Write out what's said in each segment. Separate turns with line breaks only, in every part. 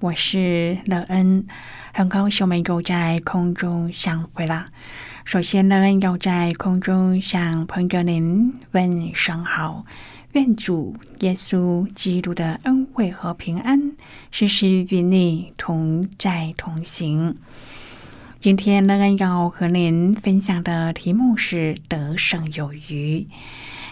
我是乐恩，很高兴我们又在空中相会啦。首先，乐恩要在空中向朋友您问声好，愿主耶稣基督的恩惠和平安时时与你同在同行。今天，乐恩要和您分享的题目是“得胜有余”。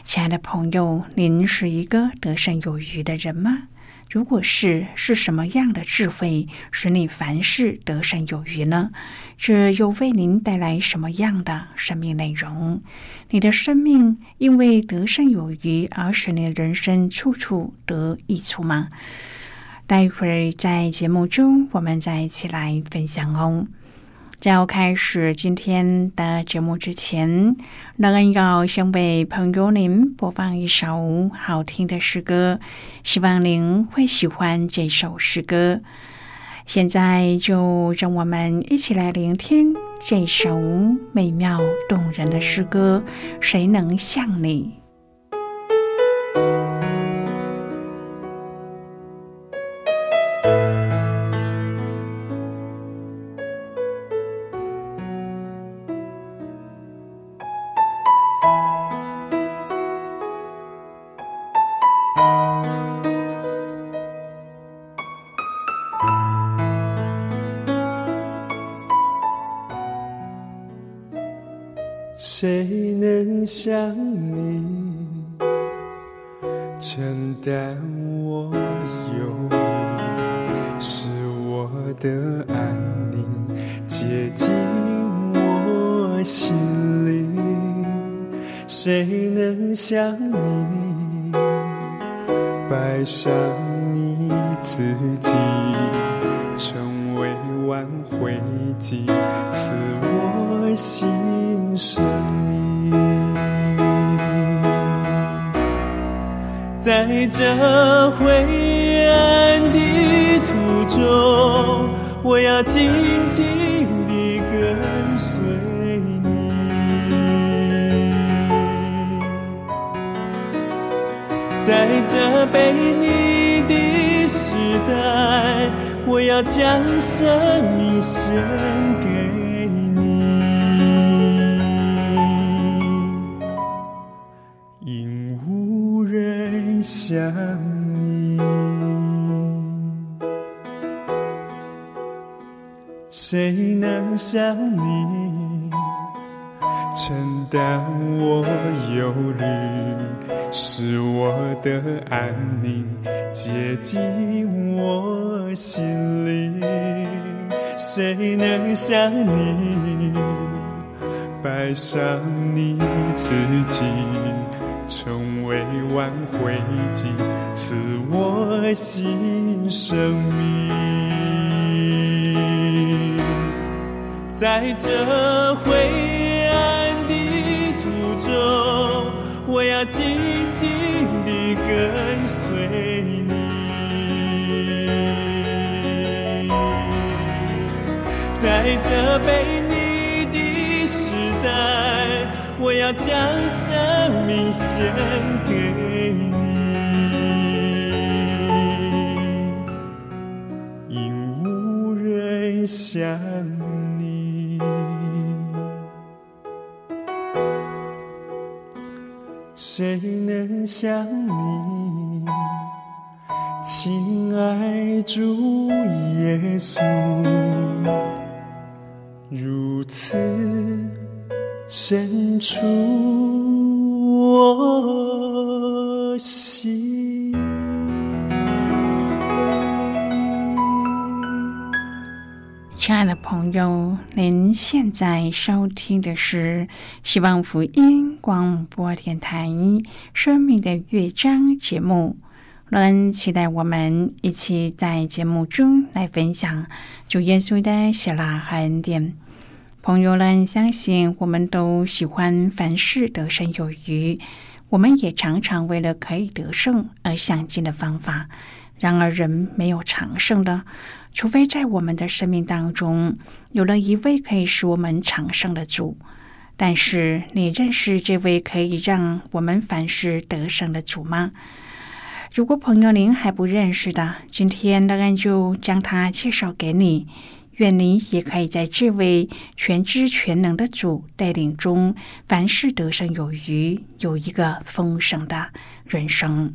亲爱的朋友，您是一个得胜有余的人吗？如果是，是什么样的智慧使你凡事得胜有余呢？这又为您带来什么样的生命内容？你的生命因为得胜有余而使你的人生处处得益处吗？待会儿在节目中，我们再一起来分享哦。在要开始今天的节目之前，乐恩要先为朋友您播放一首好听的诗歌，希望您会喜欢这首诗歌。现在就让我们一起来聆听这首美妙动人的诗歌。谁能像你？
的安宁接近我心里？谁能像你摆上你自己，成为挽回剂，赐我心？生命，在这灰暗的途中，我要紧紧地跟随你。在这被你的时代，我要将生命献给。你，因无人相，谁能像你承担我忧虑，使我的安宁接近我心灵？谁能像你摆上你自己？成为挽回剂，赐我新生命。在这灰暗的途中，我要紧紧地跟随你。在这被你的时代，我要将生命献给你，因无人相想你，亲爱主耶稣？如此深处
亲爱的朋友，您现在收听的是希望福音广播电台《生命的乐章》节目。乐恩期待我们一起在节目中来分享主耶稣的喜乐和恩典。朋友们，相信我们都喜欢凡事得胜有余，我们也常常为了可以得胜而想尽的方法。然而，人没有长胜的，除非在我们的生命当中有了一位可以使我们长胜的主。但是，你认识这位可以让我们凡事得胜的主吗？如果朋友您还不认识的，今天乐恩就将他介绍给你。愿你也可以在这位全知全能的主带领中，凡事得胜有余，有一个丰盛的人生。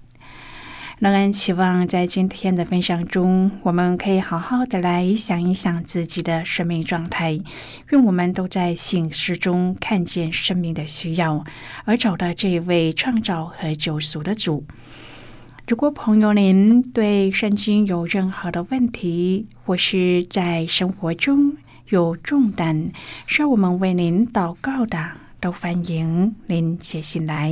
乐恩期望在今天的分享中，我们可以好好的来想一想自己的生命状态。愿我们都在醒视中看见生命的需要，而找到这位创造和救赎的主。如果朋友您对圣经有任何的问题，或是在生活中有重担需要我们为您祷告的，都欢迎您写信来。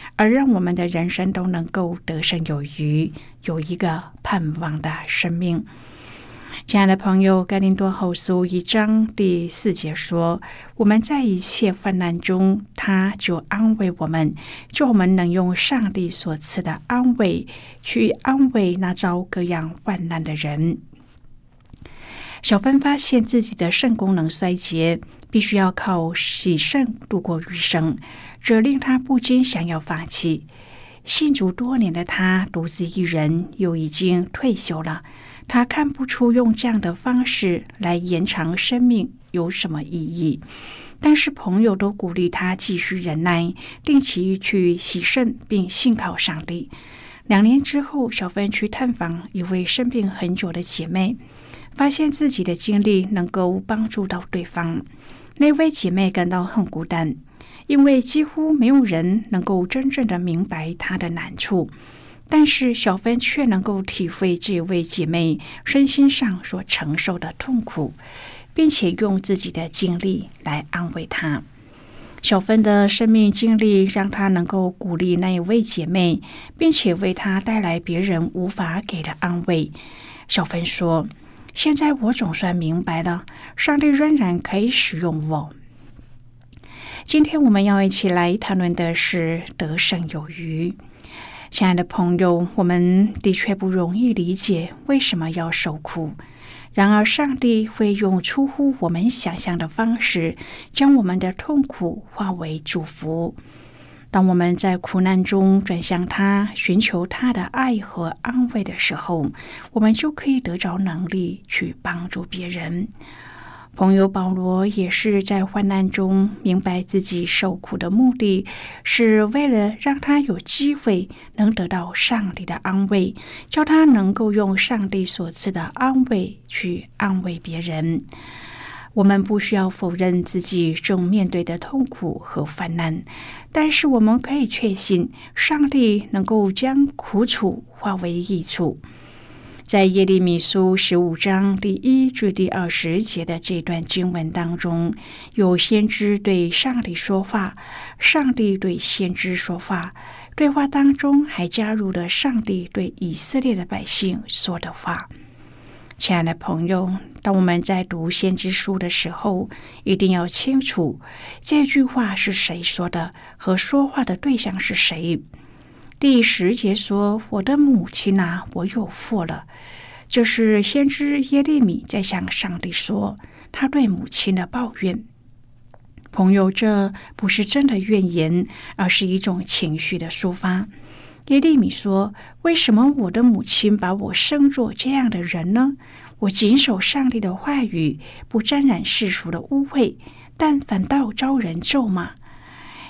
而让我们的人生都能够得胜有余，有一个盼望的生命。亲爱的朋友，《格林多后书》一章第四节说：“我们在一切患难中，他就安慰我们，就我们能用上帝所赐的安慰去安慰那遭各样患难的人。”小芬发现自己的肾功能衰竭，必须要靠洗肾度过余生，这令他不禁想要放弃。信主多年的他，独自一人，又已经退休了。他看不出用这样的方式来延长生命有什么意义，但是朋友都鼓励他继续忍耐，定期去洗肾，并信靠上帝。两年之后，小芬去探访一位生病很久的姐妹，发现自己的经历能够帮助到对方。那位姐妹感到很孤单，因为几乎没有人能够真正的明白她的难处。但是小芬却能够体会这位姐妹身心上所承受的痛苦，并且用自己的经历来安慰她。小芬的生命经历让她能够鼓励那一位姐妹，并且为她带来别人无法给的安慰。小芬说：“现在我总算明白了，上帝仍然可以使用我。”今天我们要一起来谈论的是得胜有余。亲爱的朋友，我们的确不容易理解为什么要受苦。然而，上帝会用出乎我们想象的方式，将我们的痛苦化为祝福。当我们在苦难中转向他，寻求他的爱和安慰的时候，我们就可以得着能力去帮助别人。朋友保罗也是在患难中明白自己受苦的目的，是为了让他有机会能得到上帝的安慰，叫他能够用上帝所赐的安慰去安慰别人。我们不需要否认自己正面对的痛苦和患难，但是我们可以确信，上帝能够将苦楚化为益处。在耶利米书十五章第一至第二十节的这段经文当中，有先知对上帝说话，上帝对先知说话，对话当中还加入了上帝对以色列的百姓说的话。亲爱的朋友，当我们在读先知书的时候，一定要清楚这句话是谁说的，和说话的对象是谁。第十节说：“我的母亲啊，我有福了。”就是先知耶利米在向上帝说他对母亲的抱怨。朋友，这不是真的怨言，而是一种情绪的抒发。耶利米说：“为什么我的母亲把我生作这样的人呢？我谨守上帝的话语，不沾染世俗的污秽，但反倒招人咒骂。”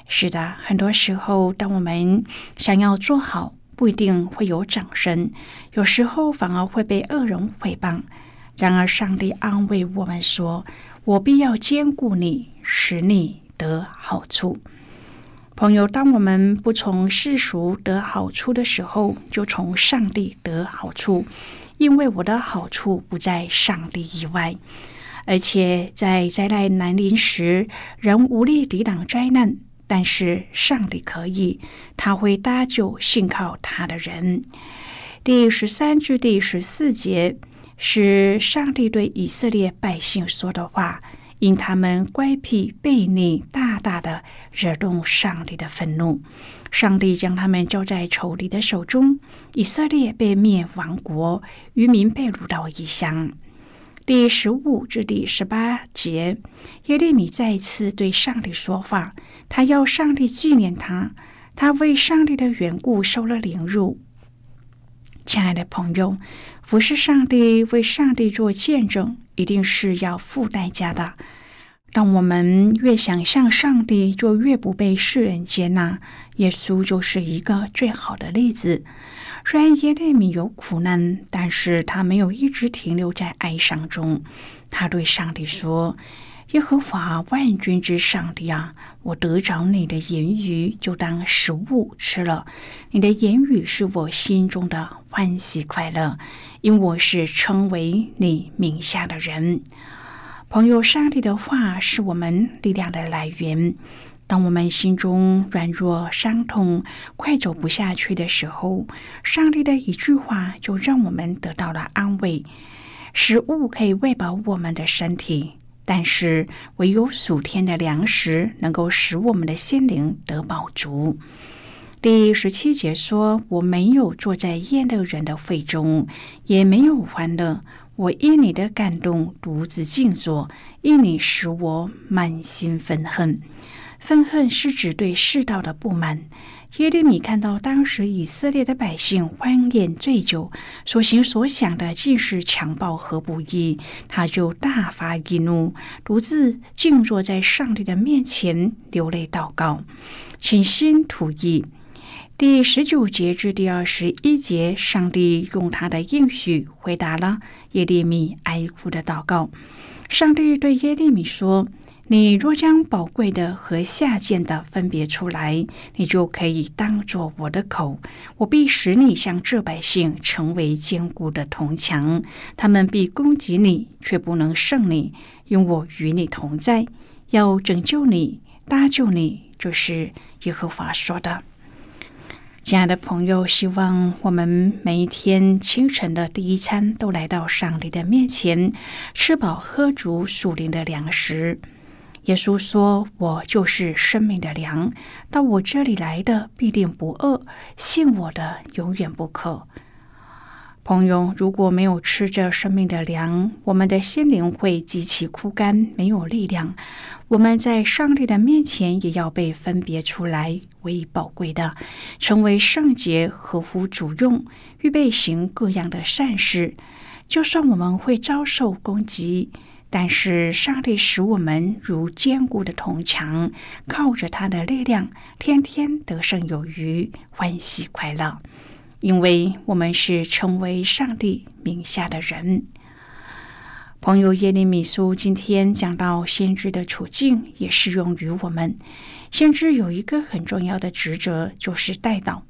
是的，很多时候，当我们想要做好，不一定会有掌声，有时候反而会被恶人诽谤。然而，上帝安慰我们说：“我必要兼顾你，使你得好处。”朋友，当我们不从世俗得好处的时候，就从上帝得好处，因为我的好处不在上帝以外。而且在灾难来临时，人无力抵挡灾难，但是上帝可以，他会搭救信靠他的人。第十三至第十四节是上帝对以色列百姓说的话。因他们乖僻悖逆，大大的惹动上帝的愤怒，上帝将他们交在仇敌的手中，以色列被灭亡国，渔民被掳到异乡。第十五至第十八节，耶利米再次对上帝说话，他要上帝纪念他，他为上帝的缘故受了凌辱。亲爱的朋友，服侍上帝，为上帝做见证。一定是要付代价的。当我们越想向上帝，就越不被世人接纳。耶稣就是一个最好的例子。虽然耶利米有苦难，但是他没有一直停留在哀伤中。他对上帝说。耶和华万军之上帝啊，我得着你的言语，就当食物吃了。你的言语是我心中的欢喜快乐，因我是称为你名下的人。朋友，上帝的话是我们力量的来源。当我们心中软弱、伤痛、快走不下去的时候，上帝的一句话就让我们得到了安慰。食物可以喂饱我们的身体。但是，唯有属天的粮食能够使我们的心灵得饱足。第十七节说：“我没有坐在厌乐人的会中，也没有欢乐。我因你的感动独自静坐，因你使我满心愤恨。愤恨是指对世道的不满。”耶利米看到当时以色列的百姓欢宴醉酒，所行所想的尽是强暴和不义，他就大发易怒，独自静坐在上帝的面前流泪祷告，倾心吐意。第十九节至第二十一节，上帝用他的应许回答了耶利米哀哭的祷告。上帝对耶利米说。你若将宝贵的和下贱的分别出来，你就可以当作我的口。我必使你像这百姓成为坚固的铜墙，他们必攻击你，却不能胜你，用我与你同在，要拯救你，搭救你。这是耶和华说的。亲爱的朋友，希望我们每一天清晨的第一餐都来到上帝的面前，吃饱喝足属灵的粮食。耶稣说：“我就是生命的粮，到我这里来的必定不饿，信我的永远不渴。”朋友，如果没有吃着生命的粮，我们的心灵会极其枯干，没有力量。我们在上帝的面前也要被分别出来为宝贵的，成为圣洁，合乎主用，预备行各样的善事。就算我们会遭受攻击。但是上帝使我们如坚固的铜墙，靠着他的力量，天天得胜有余，欢喜快乐，因为我们是成为上帝名下的人。朋友耶利米书今天讲到先知的处境，也适用于我们。先知有一个很重要的职责，就是带导。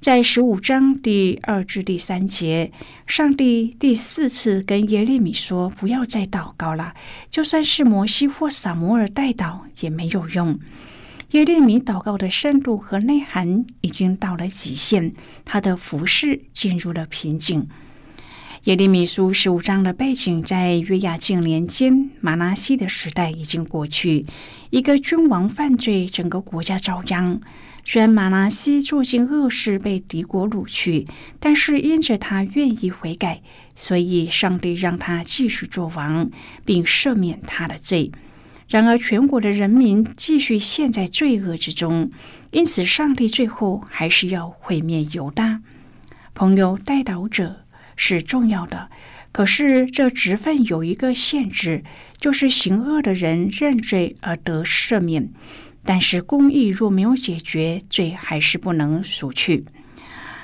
在十五章第二至第三节，上帝第四次跟耶利米说：“不要再祷告了，就算是摩西或撒摩尔代祷也没有用。”耶利米祷告的深度和内涵已经到了极限，他的服饰进入了瓶颈。耶利米书十五章的背景在约雅敬年间，马拉西的时代已经过去。一个君王犯罪，整个国家遭殃。虽然马拉西做尽恶事，被敌国掳去，但是因着他愿意悔改，所以上帝让他继续做王，并赦免他的罪。然而，全国的人民继续陷在罪恶之中，因此上帝最后还是要毁灭犹大。朋友，带导者。是重要的，可是这职分有一个限制，就是行恶的人认罪而得赦免，但是公义若没有解决，罪还是不能赎去。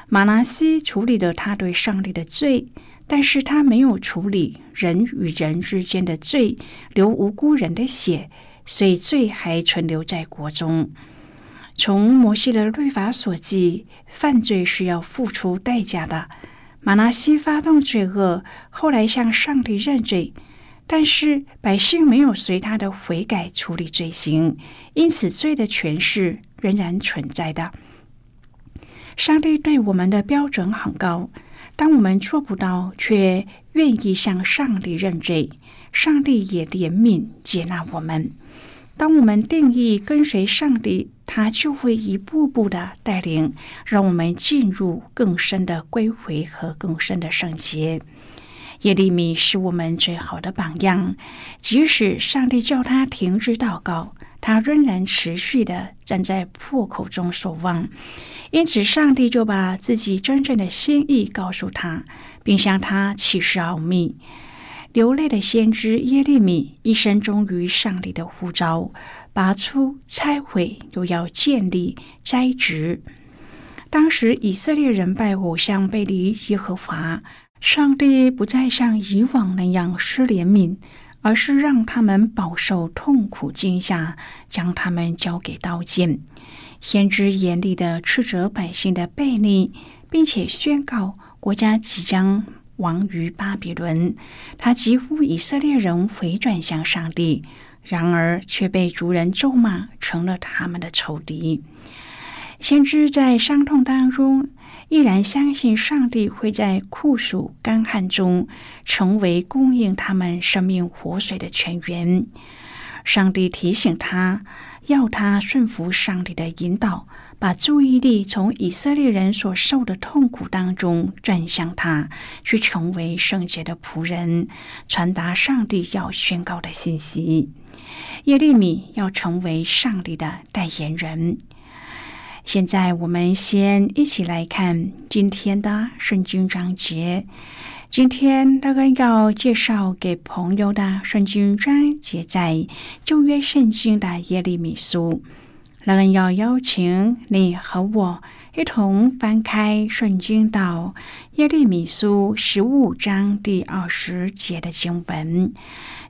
马拿西处理了他对上帝的罪，但是他没有处理人与人之间的罪，流无辜人的血，所以罪还存留在国中。从摩西的律法所记，犯罪是要付出代价的。马拿西发动罪恶，后来向上帝认罪，但是百姓没有随他的悔改处理罪行，因此罪的权势仍然存在的。上帝对我们的标准很高，当我们做不到，却愿意向上帝认罪，上帝也怜悯接纳我们。当我们定义跟随上帝，他就会一步步的带领，让我们进入更深的归回和更深的圣洁。耶利米是我们最好的榜样，即使上帝叫他停止祷告，他仍然持续的站在破口中守望。因此，上帝就把自己真正的心意告诉他，并向他启示奥秘。流泪的先知耶利米一生忠于上帝的呼召，拔出、拆毁，又要建立、栽植。当时以色列人拜偶像，背离耶和华，上帝不再像以往那样施怜悯，而是让他们饱受痛苦惊吓，将他们交给刀剑。先知严厉的斥责百姓的悖逆，并且宣告国家即将。亡于巴比伦，他几乎以色列人回转向上帝，然而却被族人咒骂，成了他们的仇敌。先知在伤痛当中，依然相信上帝会在酷暑干旱中成为供应他们生命活水的泉源。上帝提醒他，要他顺服上帝的引导。把注意力从以色列人所受的痛苦当中转向他，去成为圣洁的仆人，传达上帝要宣告的信息。耶利米要成为上帝的代言人。现在，我们先一起来看今天的圣经章节。今天那个要介绍给朋友的圣经章节，在旧约圣经的耶利米书。那人要邀请你和我一同翻开圣经到耶利米书十五章第二十节的经文。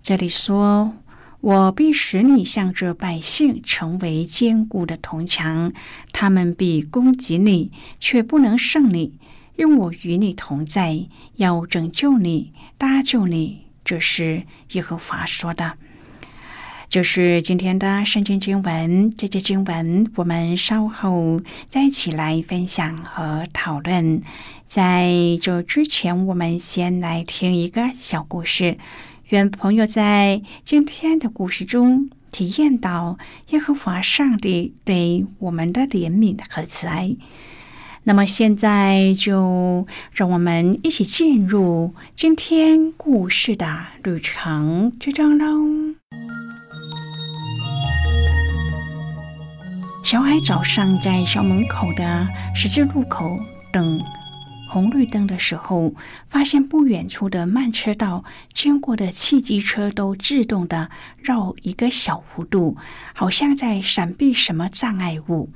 这里说：“我必使你向着百姓成为坚固的铜墙，他们必攻击你，却不能胜你，因我与你同在，要拯救你，搭救你。”这是耶和华说的。就是今天的圣经经文，这节经文我们稍后再一起来分享和讨论。在这之前，我们先来听一个小故事，愿朋友在今天的故事中体验到耶和华上帝对我们的怜悯和慈爱。那么现在就让我们一起进入今天故事的旅程之中喽。小海早上在校门口的十字路口等红绿灯的时候，发现不远处的慢车道经过的汽机车都自动的绕一个小弧度，好像在闪避什么障碍物。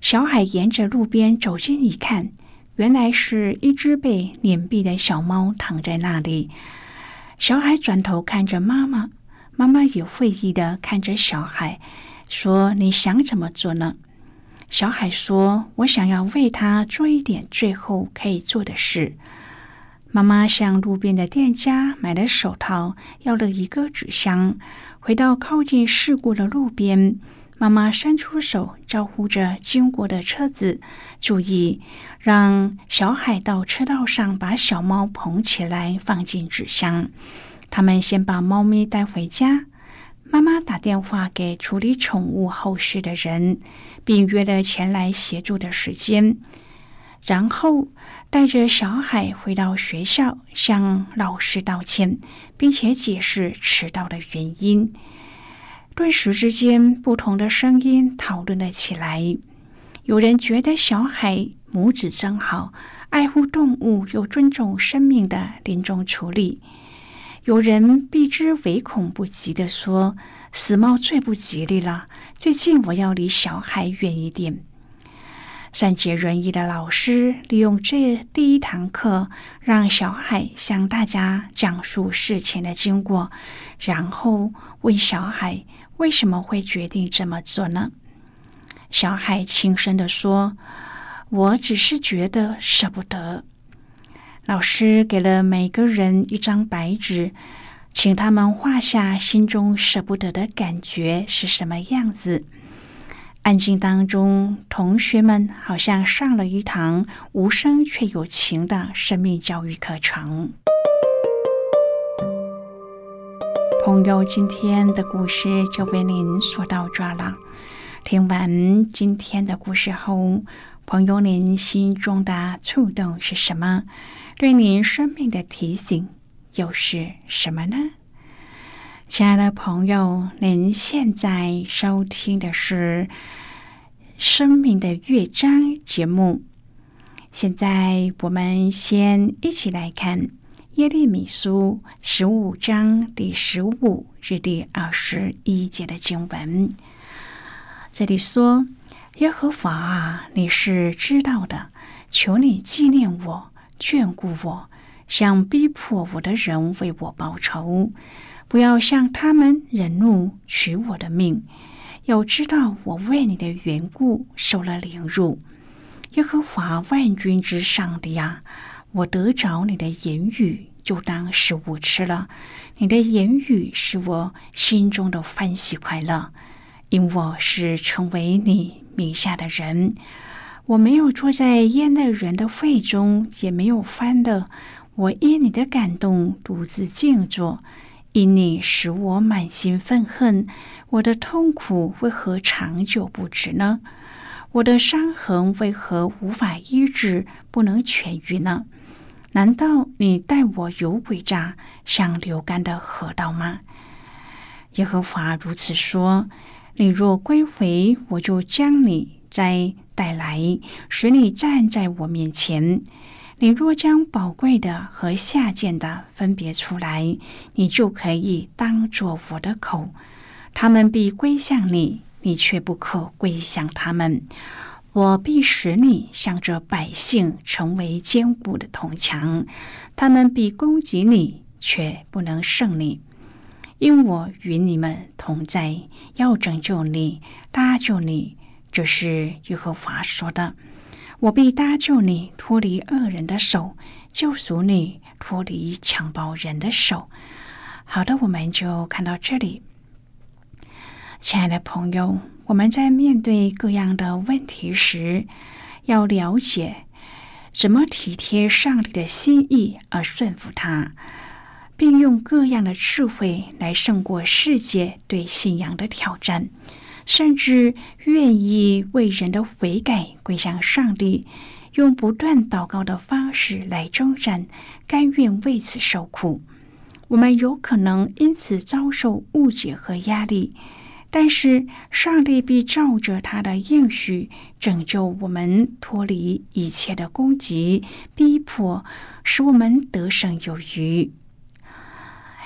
小海沿着路边走近一看，原来是一只被碾毙的小猫躺在那里。小海转头看着妈妈，妈妈也会意的看着小海。说你想怎么做呢？小海说：“我想要为他做一点最后可以做的事。”妈妈向路边的店家买了手套，要了一个纸箱，回到靠近事故的路边。妈妈伸出手招呼着经过的车子，注意让小海到车道上把小猫捧起来放进纸箱。他们先把猫咪带回家。妈妈打电话给处理宠物后事的人，并约了前来协助的时间，然后带着小海回到学校，向老师道歉，并且解释迟到的原因。顿时之间，不同的声音讨论了起来。有人觉得小海母子真好，爱护动物又尊重生命的临终处理；有人避之唯恐不及的说：“死猫最不吉利了。”最近我要离小海远一点。善解人意的老师利用这第一堂课，让小海向大家讲述事情的经过，然后问小海。为什么会决定这么做呢？小海轻声的说：“我只是觉得舍不得。”老师给了每个人一张白纸，请他们画下心中舍不得的感觉是什么样子。安静当中，同学们好像上了一堂无声却有情的生命教育课程。朋友，今天的故事就为您说到这了。听完今天的故事后，朋友您心中的触动是什么？对您生命的提醒又是什么呢？亲爱的朋友，您现在收听的是《生命的乐章》节目。现在我们先一起来看。耶利米书十五章第十五至第二十一节的经文，这里说：“耶和华啊，你是知道的，求你纪念我，眷顾我，向逼迫我的人为我报仇，不要向他们忍怒，取我的命。要知道我为你的缘故受了凌辱。耶和华万军之上的呀，我得着你的言语。”就当食物吃了，你的言语是我心中的欢喜快乐，因我是成为你名下的人。我没有坐在焉的人的会中，也没有欢乐。我因你的感动独自静坐，因你使我满心愤恨。我的痛苦为何长久不止呢？我的伤痕为何无法医治，不能痊愈呢？难道你待我有诡诈，像流干的河道吗？耶和华如此说：你若归回，我就将你灾带来，使你站在我面前。你若将宝贵的和下贱的分别出来，你就可以当作我的口。他们必归向你，你却不可归向他们。我必使你向着百姓成为坚固的铜墙，他们必攻击你，却不能胜你，因我与你们同在，要拯救你，搭救你。这是耶和华说的。我必搭救你，脱离恶人的手，救赎你，脱离强暴人的手。好的，我们就看到这里，亲爱的朋友。我们在面对各样的问题时，要了解怎么体贴上帝的心意而顺服他，并用各样的智慧来胜过世界对信仰的挑战，甚至愿意为人的悔改归向上帝，用不断祷告的方式来征战，甘愿为此受苦。我们有可能因此遭受误解和压力。但是，上帝必照着他的应许拯救我们，脱离一切的攻击、逼迫，使我们得胜有余。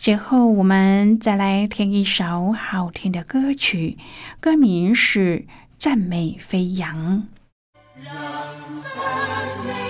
最后我们再来听一首好听的歌曲歌名是赞美飞扬。
让赞美